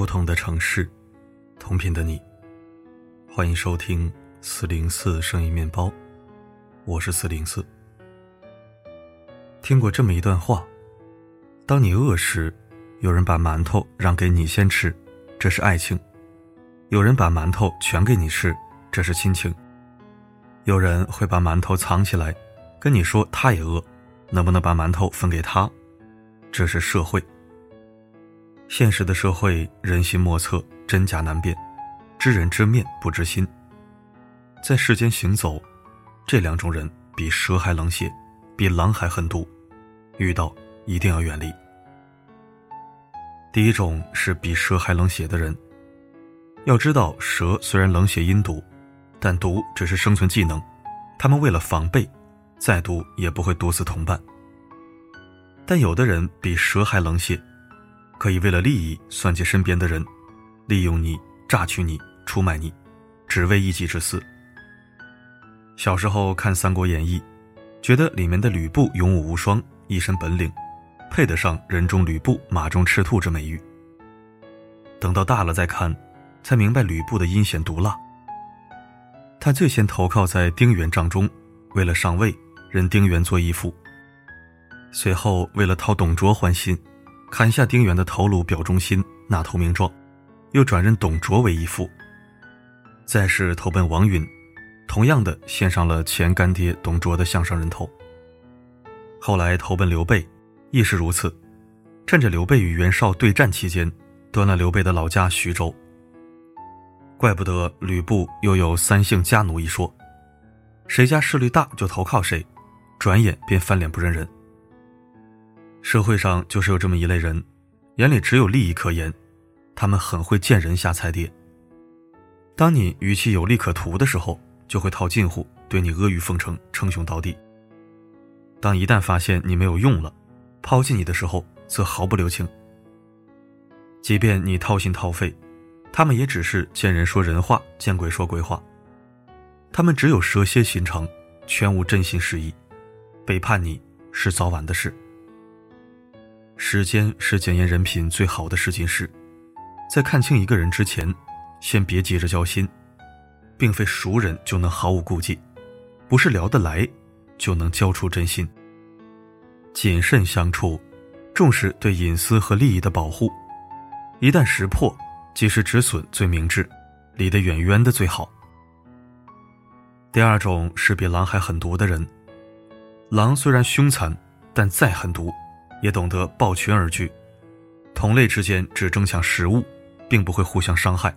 不同的城市，同频的你，欢迎收听四零四声音面包，我是四零四。听过这么一段话：当你饿时，有人把馒头让给你先吃，这是爱情；有人把馒头全给你吃，这是亲情；有人会把馒头藏起来，跟你说他也饿，能不能把馒头分给他？这是社会。现实的社会，人心莫测，真假难辨，知人知面不知心。在世间行走，这两种人比蛇还冷血，比狼还狠毒，遇到一定要远离。第一种是比蛇还冷血的人。要知道，蛇虽然冷血阴毒，但毒只是生存技能，他们为了防备，再毒也不会毒死同伴。但有的人比蛇还冷血。可以为了利益算计身边的人，利用你、榨取你、出卖你，只为一己之私。小时候看《三国演义》，觉得里面的吕布勇武无双，一身本领，配得上“人中吕布，马中赤兔”之美誉。等到大了再看，才明白吕布的阴险毒辣。他最先投靠在丁原帐中，为了上位，认丁原做义父。随后为了讨董卓欢心。砍下丁原的头颅表忠心，纳投名状，又转任董卓为义父。再是投奔王允，同样的献上了前干爹董卓的项上人头。后来投奔刘备，亦是如此，趁着刘备与袁绍对战期间，端了刘备的老家徐州。怪不得吕布又有三姓家奴一说，谁家势力大就投靠谁，转眼便翻脸不认人。社会上就是有这么一类人，眼里只有利益可言，他们很会见人下菜碟。当你与其有利可图的时候，就会套近乎，对你阿谀奉承，称兄道弟。当一旦发现你没有用了，抛弃你的时候，则毫不留情。即便你掏心掏肺，他们也只是见人说人话，见鬼说鬼话。他们只有蛇蝎心肠，全无真心实意，背叛你是早晚的事。时间是检验人品最好的试金石，在看清一个人之前，先别急着交心，并非熟人就能毫无顾忌，不是聊得来就能交出真心。谨慎相处，重视对隐私和利益的保护，一旦识破，及时止损最明智，离得远远的最好。第二种是比狼还狠毒的人，狼虽然凶残，但再狠毒。也懂得抱拳而居，同类之间只争抢食物，并不会互相伤害。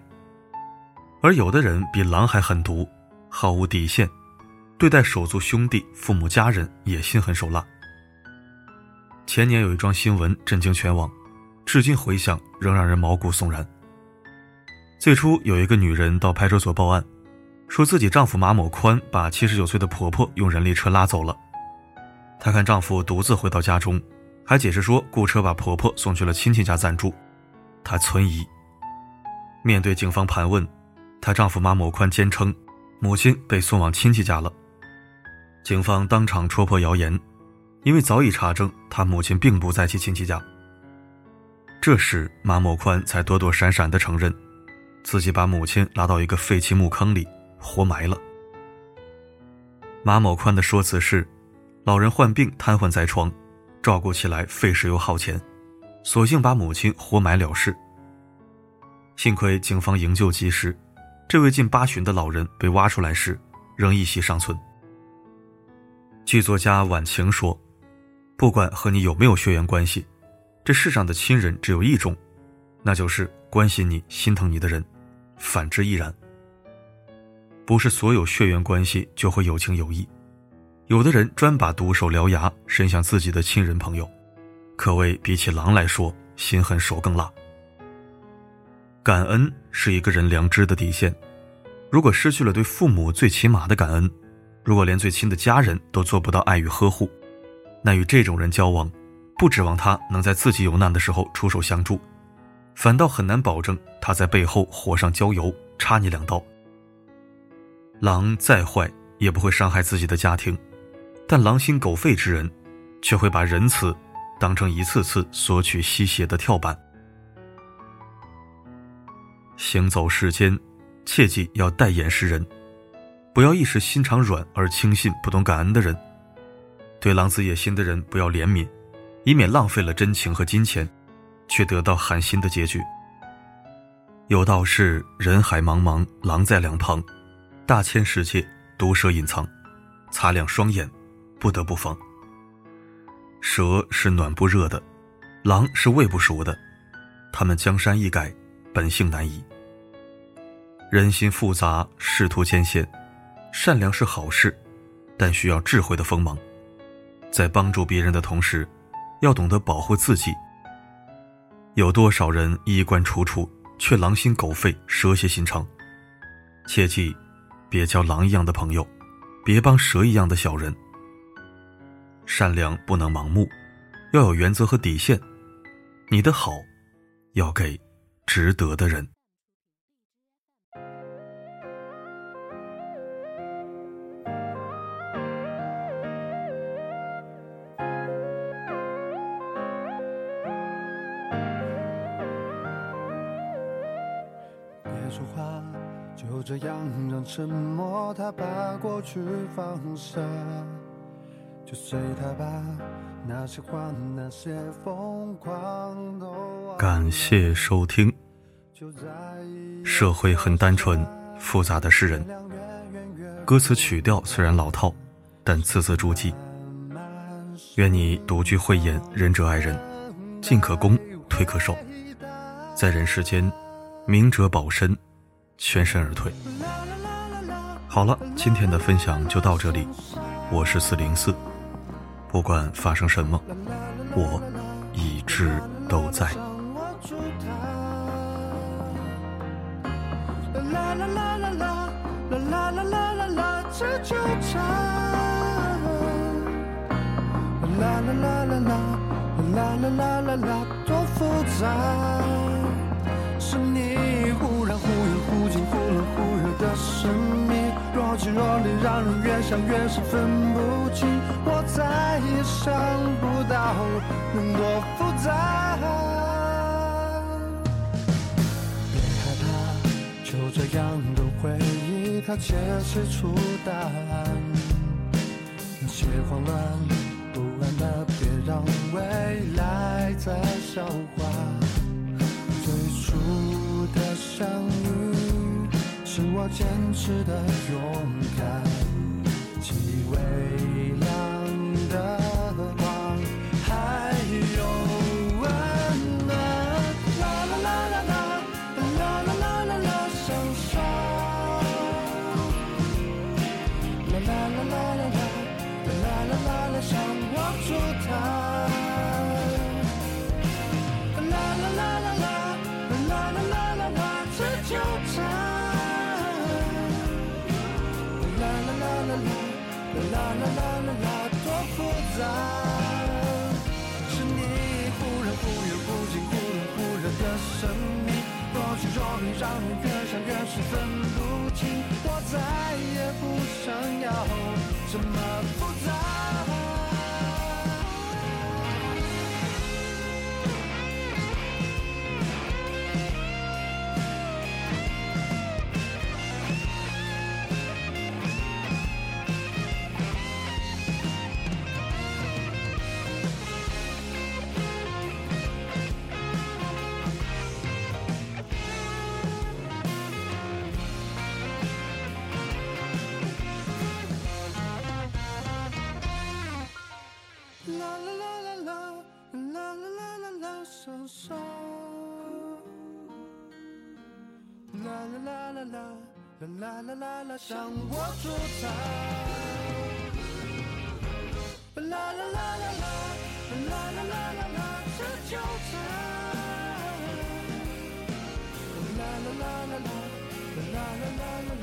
而有的人比狼还狠毒，毫无底线，对待手足兄弟、父母家人也心狠手辣。前年有一桩新闻震惊全网，至今回想仍让人毛骨悚然。最初有一个女人到派出所报案，说自己丈夫马某宽把七十九岁的婆婆用人力车拉走了。她看丈夫独自回到家中。还解释说，雇车把婆婆送去了亲戚家暂住，她存疑。面对警方盘问，她丈夫马某宽坚称，母亲被送往亲戚家了。警方当场戳破谣言，因为早已查证，他母亲并不在其亲戚家。这时，马某宽才躲躲闪闪地承认，自己把母亲拉到一个废弃墓坑里活埋了。马某宽的说辞是，老人患病瘫痪在床。照顾起来费时又耗钱，索性把母亲活埋了事。幸亏警方营救及时，这位近八旬的老人被挖出来时，仍一息尚存。剧作家晚晴说：“不管和你有没有血缘关系，这世上的亲人只有一种，那就是关心你、心疼你的人，反之亦然。不是所有血缘关系就会有情有义。”有的人专把毒手獠牙伸向自己的亲人朋友，可谓比起狼来说，心狠手更辣。感恩是一个人良知的底线，如果失去了对父母最起码的感恩，如果连最亲的家人都做不到爱与呵护，那与这种人交往，不指望他能在自己有难的时候出手相助，反倒很难保证他在背后火上浇油，插你两刀。狼再坏，也不会伤害自己的家庭。但狼心狗肺之人，却会把仁慈当成一次次索取吸血的跳板。行走世间，切记要戴眼识人，不要一时心肠软而轻信不懂感恩的人。对狼子野心的人不要怜悯，以免浪费了真情和金钱，却得到寒心的结局。有道是：人海茫茫，狼在两旁，大千世界，毒蛇隐藏，擦亮双眼，不得不防。蛇是暖不热的，狼是喂不熟的，他们江山易改，本性难移。人心复杂，仕途艰险，善良是好事，但需要智慧的锋芒。在帮助别人的同时，要懂得保护自己。有多少人衣冠楚楚，却狼心狗肺、蛇蝎心肠？切记，别交狼一样的朋友，别帮蛇一样的小人。善良不能盲目，要有原则和底线。你的好，要给值得的人。别说话，就这样让沉默它把过去放下，就随它吧，那些欢，那些疯狂。感谢收听。社会很单纯，复杂的是人。歌词曲调虽然老套，但字字珠玑。愿你独具慧眼，仁者爱人，进可攻，退可守，在人世间。明哲保身，全身而退。好了，今天的分享就到这里。我是四零四，不管发生什么，我一直都在。啦啦啦啦啦，啦啦啦啦啦，这纠缠。啦啦啦啦啦，啦啦啦啦啦，多复杂。是你忽然让人越想越是分不清。我再也想不到能多复杂。别害怕，就这样的回忆，它解释出答案。那些慌乱不安的，别让未来再消化。初的相遇，是我坚持的勇敢，让人越想越是分不清。我再也不啦啦啦啦啦啦，向我出场。啦啦啦啦啦，啦啦啦啦啦，这纠缠。啦啦啦啦啦，啦啦啦啦啦，